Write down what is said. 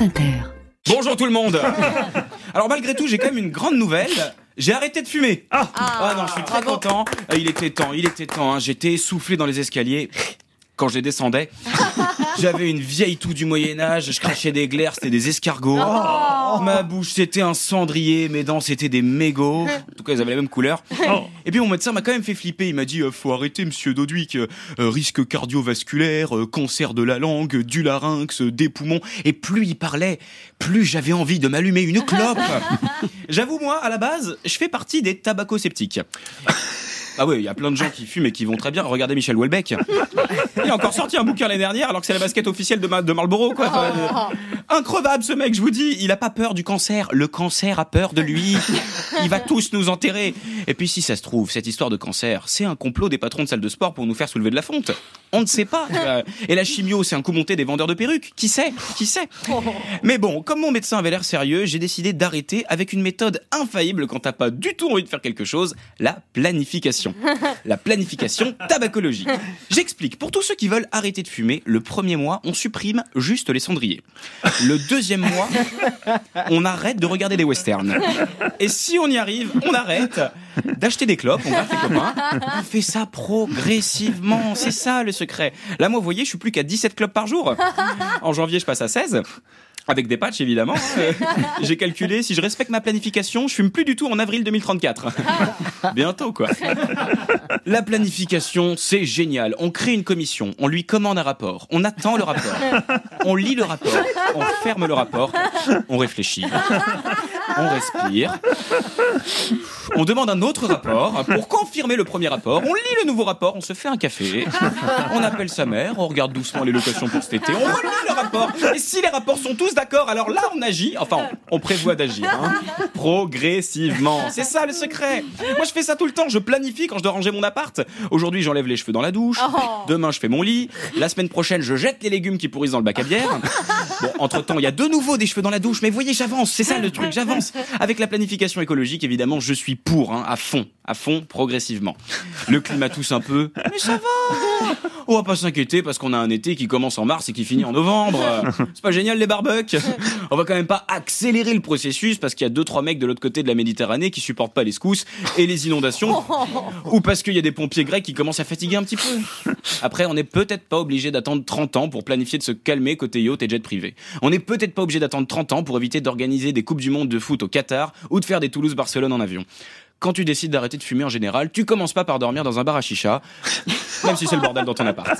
France Inter. Bonjour tout le monde Alors malgré tout, j'ai quand même une grande nouvelle. J'ai arrêté de fumer. Ah, non, je suis très content. Euh, Il était temps, il était temps. hein. J'étais essoufflé dans les escaliers. Quand je les descendais, j'avais une vieille toux du Moyen Âge, je crachais des glaires, c'était des escargots. Ma bouche, c'était un cendrier, mes dents, c'était des mégots. En tout cas, ils avaient la même couleur. Et puis mon médecin m'a quand même fait flipper. Il m'a dit euh, faut arrêter, monsieur Dodwick. Euh, euh, risque cardiovasculaire, euh, cancer de la langue, du larynx, des poumons. Et plus il parlait, plus j'avais envie de m'allumer une clope. J'avoue, moi, à la base, je fais partie des tabaco-sceptiques. Ah oui, il y a plein de gens qui fument et qui vont très bien. Regardez Michel Houellebecq. Il a encore sorti un bouquin l'année dernière alors que c'est la basket officielle de, Ma- de Marlboro, quoi. Enfin, euh, increvable ce mec, je vous dis. Il a pas peur du cancer. Le cancer a peur de lui. Il va tous nous enterrer. Et puis si ça se trouve, cette histoire de cancer, c'est un complot des patrons de salles de sport pour nous faire soulever de la fonte. On ne sait pas. vois. Et la chimio, c'est un coup monté des vendeurs de perruques. Qui sait? Qui sait? Mais bon, comme mon médecin avait l'air sérieux, j'ai décidé d'arrêter avec une méthode infaillible quand t'as pas du tout envie de faire quelque chose, la planification. La planification tabacologique. J'explique. Pour tous ceux qui veulent arrêter de fumer, le premier mois, on supprime juste les cendriers. Le deuxième mois, on arrête de regarder des westerns. Et si on y arrive, on arrête d'acheter des clopes, on. On fait ça progressivement, c'est ça le secret. Là, moi, vous voyez, je suis plus qu'à 17 clopes par jour. En janvier, je passe à 16. Avec des patchs, évidemment. Euh, J'ai calculé, si je respecte ma planification, je fume plus du tout en avril 2034. Bientôt, quoi. La planification, c'est génial. On crée une commission, on lui commande un rapport, on attend le rapport, on lit le rapport, on ferme le rapport, on réfléchit, on respire, on demande un autre rapport pour confirmer le premier rapport, on lit le nouveau rapport, on se fait un café, on appelle sa mère, on regarde doucement les locations pour cet été, on relit le rapport, et si les rapports sont tous d'accord, alors là on agit, enfin on prévoit d'agir, hein, progressivement. C'est ça le secret. Moi je fais ça tout le temps, je planifie quand je dois ranger mon appart. Aujourd'hui j'enlève les cheveux dans la douche, demain je fais mon lit, la semaine prochaine je jette les légumes qui pourrissent dans le bac à bière. Bon, entre temps il y a de nouveau des cheveux dans la douche, mais vous voyez j'avance, c'est ça le truc, j'avance. Avec la planification écologique évidemment je suis pour, hein, à fond, à fond, progressivement. Le climat tousse un peu, mais ça va. On va pas s'inquiéter parce qu'on a un été qui commence en mars et qui finit en novembre. C'est pas génial les barbecues? On va quand même pas accélérer le processus parce qu'il y a deux trois mecs de l'autre côté de la Méditerranée qui supportent pas les secousses et les inondations ou parce qu'il y a des pompiers grecs qui commencent à fatiguer un petit peu. Après, on n'est peut-être pas obligé d'attendre 30 ans pour planifier de se calmer côté yacht et jet privé. On n'est peut-être pas obligé d'attendre 30 ans pour éviter d'organiser des coupes du monde de foot au Qatar ou de faire des Toulouse-Barcelone en avion. Quand tu décides d'arrêter de fumer en général, tu commences pas par dormir dans un bar à chicha, même si c'est le bordel dans ton appart.